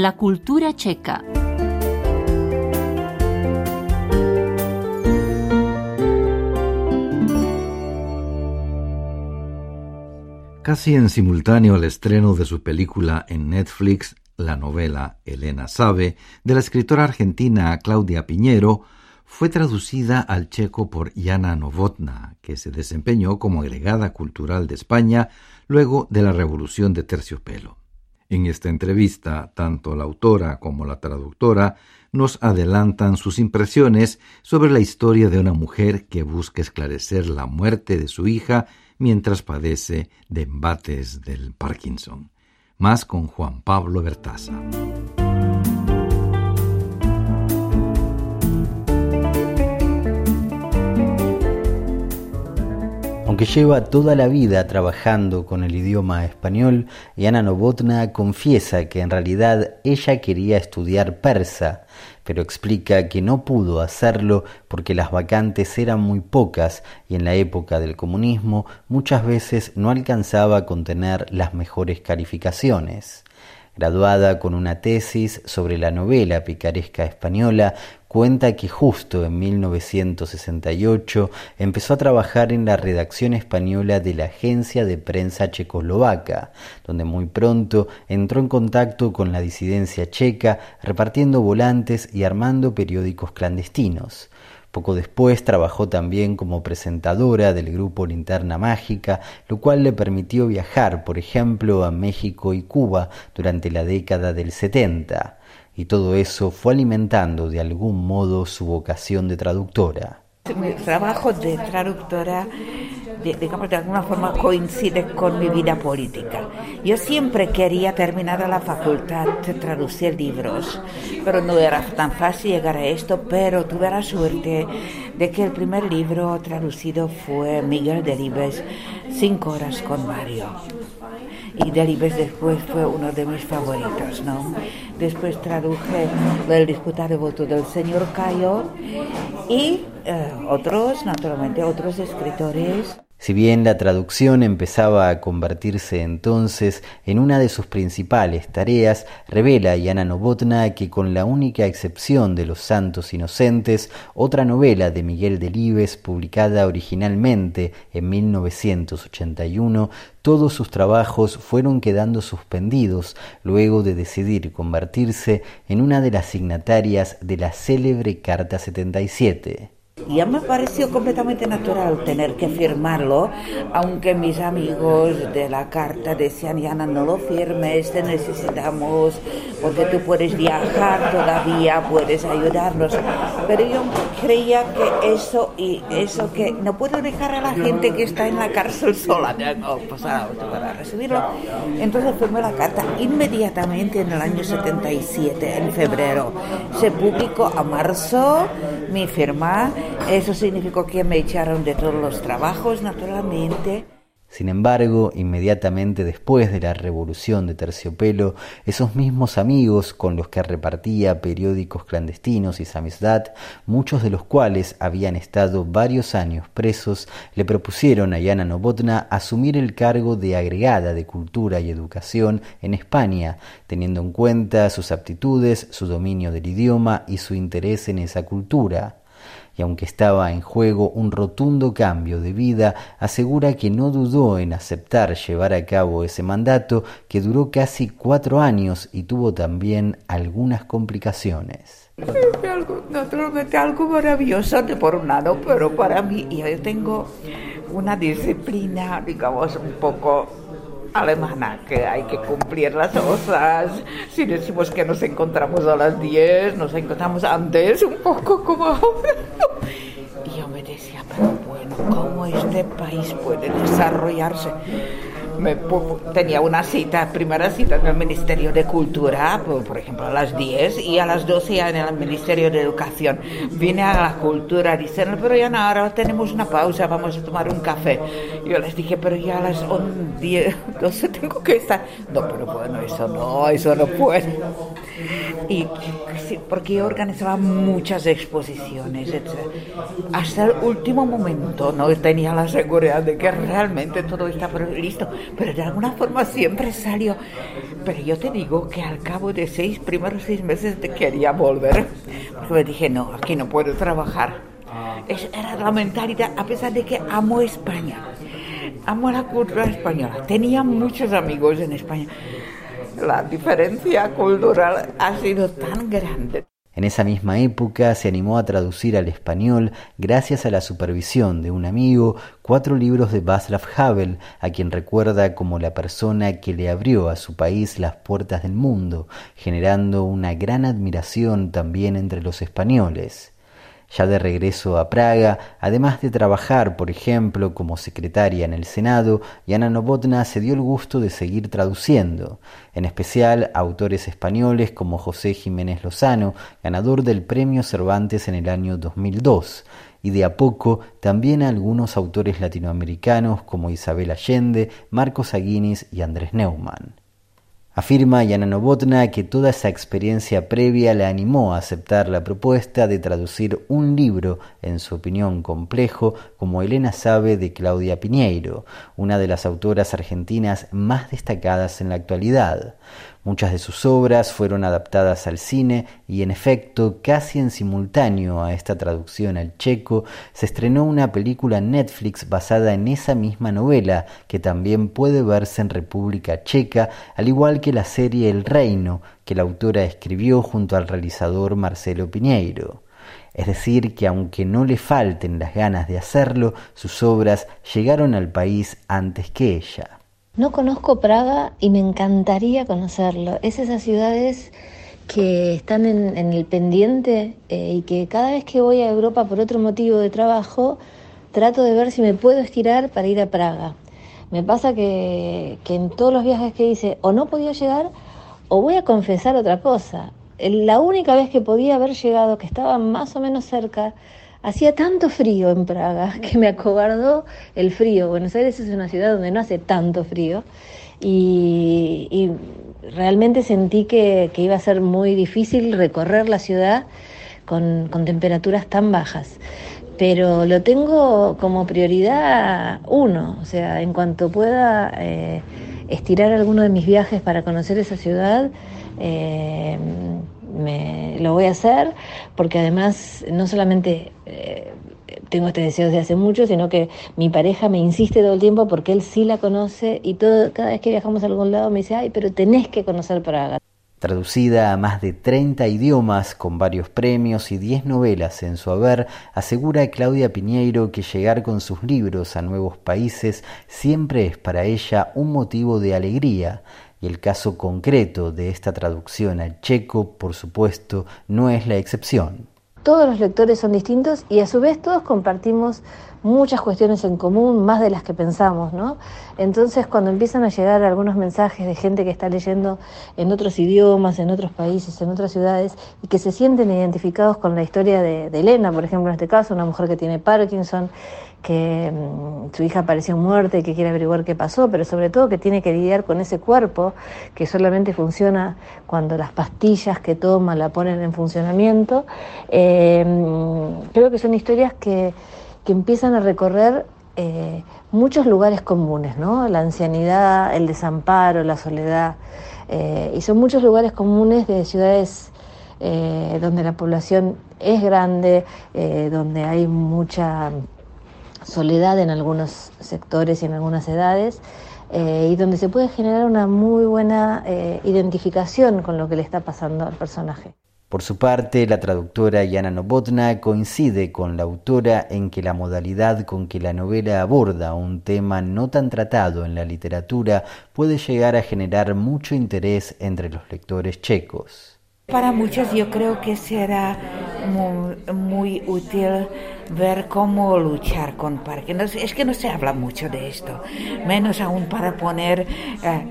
La cultura checa. Casi en simultáneo al estreno de su película en Netflix, la novela Elena Sabe, de la escritora argentina Claudia Piñero, fue traducida al checo por Jana Novotna, que se desempeñó como agregada cultural de España luego de la Revolución de Terciopelo. En esta entrevista, tanto la autora como la traductora nos adelantan sus impresiones sobre la historia de una mujer que busca esclarecer la muerte de su hija mientras padece de embates del Parkinson. Más con Juan Pablo Bertaza. Aunque lleva toda la vida trabajando con el idioma español, Yana Novotna confiesa que en realidad ella quería estudiar persa, pero explica que no pudo hacerlo porque las vacantes eran muy pocas y en la época del comunismo muchas veces no alcanzaba a contener las mejores calificaciones graduada con una tesis sobre la novela picaresca española, cuenta que justo en 1968 empezó a trabajar en la redacción española de la Agencia de Prensa Checoslovaca, donde muy pronto entró en contacto con la disidencia checa, repartiendo volantes y armando periódicos clandestinos. Poco después trabajó también como presentadora del grupo Linterna Mágica, lo cual le permitió viajar, por ejemplo, a México y Cuba durante la década del 70, y todo eso fue alimentando de algún modo su vocación de traductora. Mi trabajo de traductora, digamos, de alguna forma coincide con mi vida política. Yo siempre quería terminar la facultad de traducir libros, pero no era tan fácil llegar a esto, pero tuve la suerte de que el primer libro traducido fue Miguel Delibes, Cinco horas con Mario y Delibes después fue uno de mis favoritos, ¿no? Después traduje el disputado voto del señor Cayo y eh, otros, naturalmente, otros escritores. Si bien la traducción empezaba a convertirse entonces en una de sus principales tareas, revela Yana Novotna que con la única excepción de Los Santos Inocentes, otra novela de Miguel Delibes publicada originalmente en 1981, todos sus trabajos fueron quedando suspendidos luego de decidir convertirse en una de las signatarias de la célebre Carta 77. Ya me pareció completamente natural tener que firmarlo, aunque mis amigos de la carta decían, Yana, no lo firmes, te necesitamos, porque tú puedes viajar todavía, puedes ayudarnos. Pero yo creía que eso y eso que no puedo dejar a la gente que está en la cárcel sola, no, pues para recibirlo. Entonces firmé la carta inmediatamente en el año 77, en febrero. Se publicó a marzo mi firma eso significó que me echaron de todos los trabajos, naturalmente. Sin embargo, inmediatamente después de la revolución de Terciopelo, esos mismos amigos con los que repartía periódicos clandestinos y samizdat, muchos de los cuales habían estado varios años presos, le propusieron a Yana Novotna asumir el cargo de agregada de Cultura y Educación en España, teniendo en cuenta sus aptitudes, su dominio del idioma y su interés en esa cultura y aunque estaba en juego un rotundo cambio de vida, asegura que no dudó en aceptar llevar a cabo ese mandato que duró casi cuatro años y tuvo también algunas complicaciones. Naturalmente algo maravilloso por un lado, pero para mí yo tengo una disciplina, digamos, un poco alemana, que hay que cumplir las cosas. Si decimos que nos encontramos a las 10, nos encontramos antes, un poco como Y yo me decía, pero bueno, ¿cómo este país puede desarrollarse? Me, tenía una cita, primera cita en el Ministerio de Cultura, por, ejemplo, a las 10 y a las 12 en el Ministerio de Educación. Vine a la cultura diciendo, pero ya no, ahora tenemos una pausa, vamos a tomar un café. Yo les dije, pero ya a las 10, 12 tengo que estar. No, pero bueno, eso no, eso no puede. Y porque yo organizaba muchas exposiciones, etc. Hasta el último momento no tenía la seguridad de que realmente todo estaba listo pero de alguna forma siempre salió. Pero yo te digo que al cabo de seis, primeros seis meses quería volver, porque me dije, no, aquí no puedo trabajar. Es, era la mentalidad, a pesar de que amo España, amo la cultura española, tenía muchos amigos en España. La diferencia cultural ha sido tan grande. En esa misma época se animó a traducir al español, gracias a la supervisión de un amigo, cuatro libros de Václav Havel, a quien recuerda como la persona que le abrió a su país las puertas del mundo, generando una gran admiración también entre los españoles. Ya de regreso a Praga, además de trabajar, por ejemplo, como secretaria en el Senado, Yana Novotna se dio el gusto de seguir traduciendo, en especial autores españoles como José Jiménez Lozano, ganador del Premio Cervantes en el año 2002, y de a poco también a algunos autores latinoamericanos como Isabel Allende, Marcos Aguinis y Andrés Neumann. Afirma Yana Novotna que toda esa experiencia previa la animó a aceptar la propuesta de traducir un libro, en su opinión complejo, como Elena sabe de Claudia Piñeiro, una de las autoras argentinas más destacadas en la actualidad. Muchas de sus obras fueron adaptadas al cine y en efecto, casi en simultáneo a esta traducción al checo, se estrenó una película Netflix basada en esa misma novela, que también puede verse en República Checa, al igual que la serie El Reino, que la autora escribió junto al realizador Marcelo Piñeiro. Es decir, que aunque no le falten las ganas de hacerlo, sus obras llegaron al país antes que ella. No conozco Praga y me encantaría conocerlo. Es esas ciudades que están en, el pendiente eh, y que cada vez que voy a Europa por otro motivo de trabajo, trato de ver si me puedo estirar para ir a Praga. Me pasa que, que en todos los viajes que hice o no podía llegar o voy a confesar otra cosa. La única vez que podía haber llegado, que estaba más o menos cerca, Hacía tanto frío en Praga que me acobardó el frío. Buenos Aires es una ciudad donde no hace tanto frío y, realmente sentí que, iba a ser muy difícil recorrer la ciudad con, temperaturas tan bajas. Pero lo tengo como prioridad uno, o sea, en cuanto pueda eh, estirar alguno de mis viajes para conocer esa ciudad, eh, me, lo voy a hacer porque además no solamente eh, tengo este deseo desde hace mucho, sino que mi pareja me insiste todo el tiempo porque él sí la conoce y todo, cada vez que viajamos a algún lado me dice, ay, pero tenés que conocer Praga. Traducida a más de 30 idiomas, con varios premios y 10 novelas en su haber, asegura Claudia Piñeiro que llegar con sus libros a nuevos países siempre es para ella un motivo de alegría, y el caso concreto de esta traducción al checo, por supuesto, no es la excepción. Todos los lectores son distintos y a su vez todos compartimos muchas cuestiones en común, más de las que pensamos, ¿no? Entonces, cuando empiezan a llegar algunos mensajes de gente que está leyendo en otros idiomas, en otros países, en otras ciudades, y que se sienten identificados con la historia de, Elena, por ejemplo, en este caso, una mujer que tiene Parkinson, que mm, su hija apareció muerta y que quiere averiguar qué pasó, pero sobre todo que tiene que lidiar con ese cuerpo que solamente funciona cuando las pastillas que toma la ponen en funcionamiento. Eh, mm, creo que son historias que, que empiezan a recorrer eh, muchos lugares comunes, ¿no? La ancianidad, el desamparo, la soledad, eh, y son muchos lugares comunes de ciudades donde la población es grande, donde hay mucha soledad en algunos sectores y en algunas edades, eh, y donde se puede generar una muy buena eh, identificación con lo que le está pasando al personaje. Por su parte, la traductora Yana Novotna coincide con la autora en que la modalidad con que la novela aborda un tema no tan tratado en la literatura puede llegar a generar mucho interés entre los lectores checos. Para muchos yo creo que será muy, útil ver cómo luchar con Parkinson. Es que no se habla mucho de esto, menos aún para poner, eh,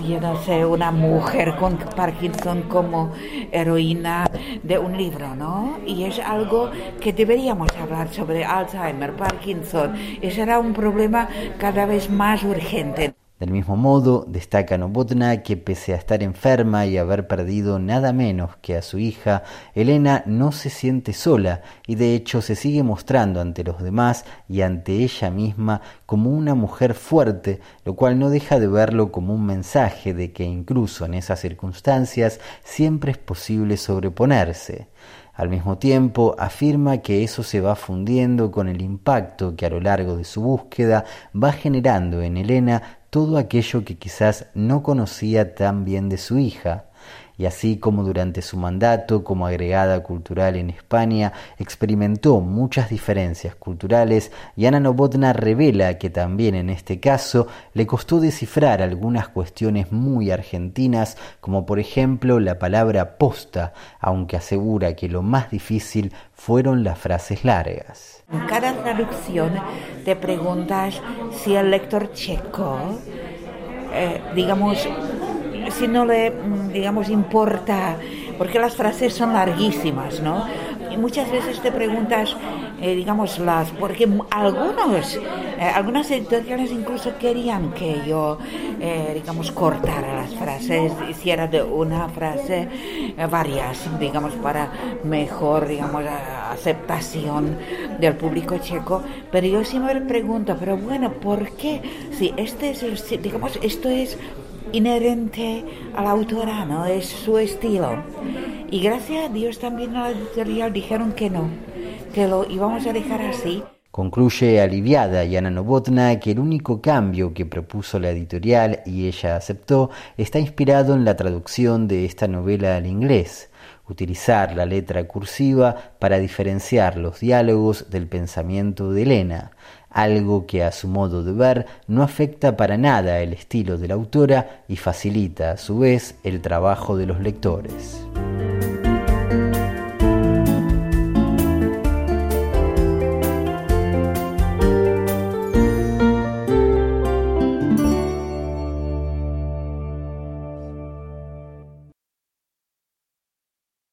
yo no sé, una mujer con Parkinson como heroína de un libro, ¿no? Y es algo que deberíamos hablar sobre Alzheimer, Parkinson, y será un problema cada vez más urgente. Del mismo modo, destaca Novotna que pese a estar enferma y haber perdido nada menos que a su hija, Elena no se siente sola y de hecho se sigue mostrando ante los demás y ante ella misma como una mujer fuerte, lo cual no deja de verlo como un mensaje de que incluso en esas circunstancias siempre es posible sobreponerse. Al mismo tiempo, afirma que eso se va fundiendo con el impacto que a lo largo de su búsqueda va generando en Elena todo aquello que quizás no conocía tan bien de su hija, y así como durante su mandato como agregada cultural en España experimentó muchas diferencias culturales, Yana Novotna revela que también en este caso le costó descifrar algunas cuestiones muy argentinas, como por ejemplo la palabra posta, aunque asegura que lo más difícil fueron las frases largas. En cada traducción te preguntas si el lector checo, eh, digamos, si no le, mm, digamos, importa, porque las frases son larguísimas, ¿no? Y muchas veces te preguntas, eh, digamos, las, porque algunos, eh, algunas editoriales incluso querían que yo, eh, digamos, cortara las frases, hiciera de una frase varias, digamos, para mejor, digamos, aceptación del público checo, pero yo siempre pregunto, pero bueno, ¿por qué? Si este es, digamos, esto es inherente a la autora, ¿no? Es su estilo. Y gracias a Dios también a la editorial dijeron que no, que lo íbamos a dejar así. Concluye aliviada Yana Novotna que el único cambio que propuso la editorial y ella aceptó está inspirado en la traducción de esta novela al inglés utilizar la letra cursiva para diferenciar los diálogos del pensamiento de Elena, algo que a su modo de ver no afecta para nada el estilo de la autora y facilita a su vez el trabajo de los lectores.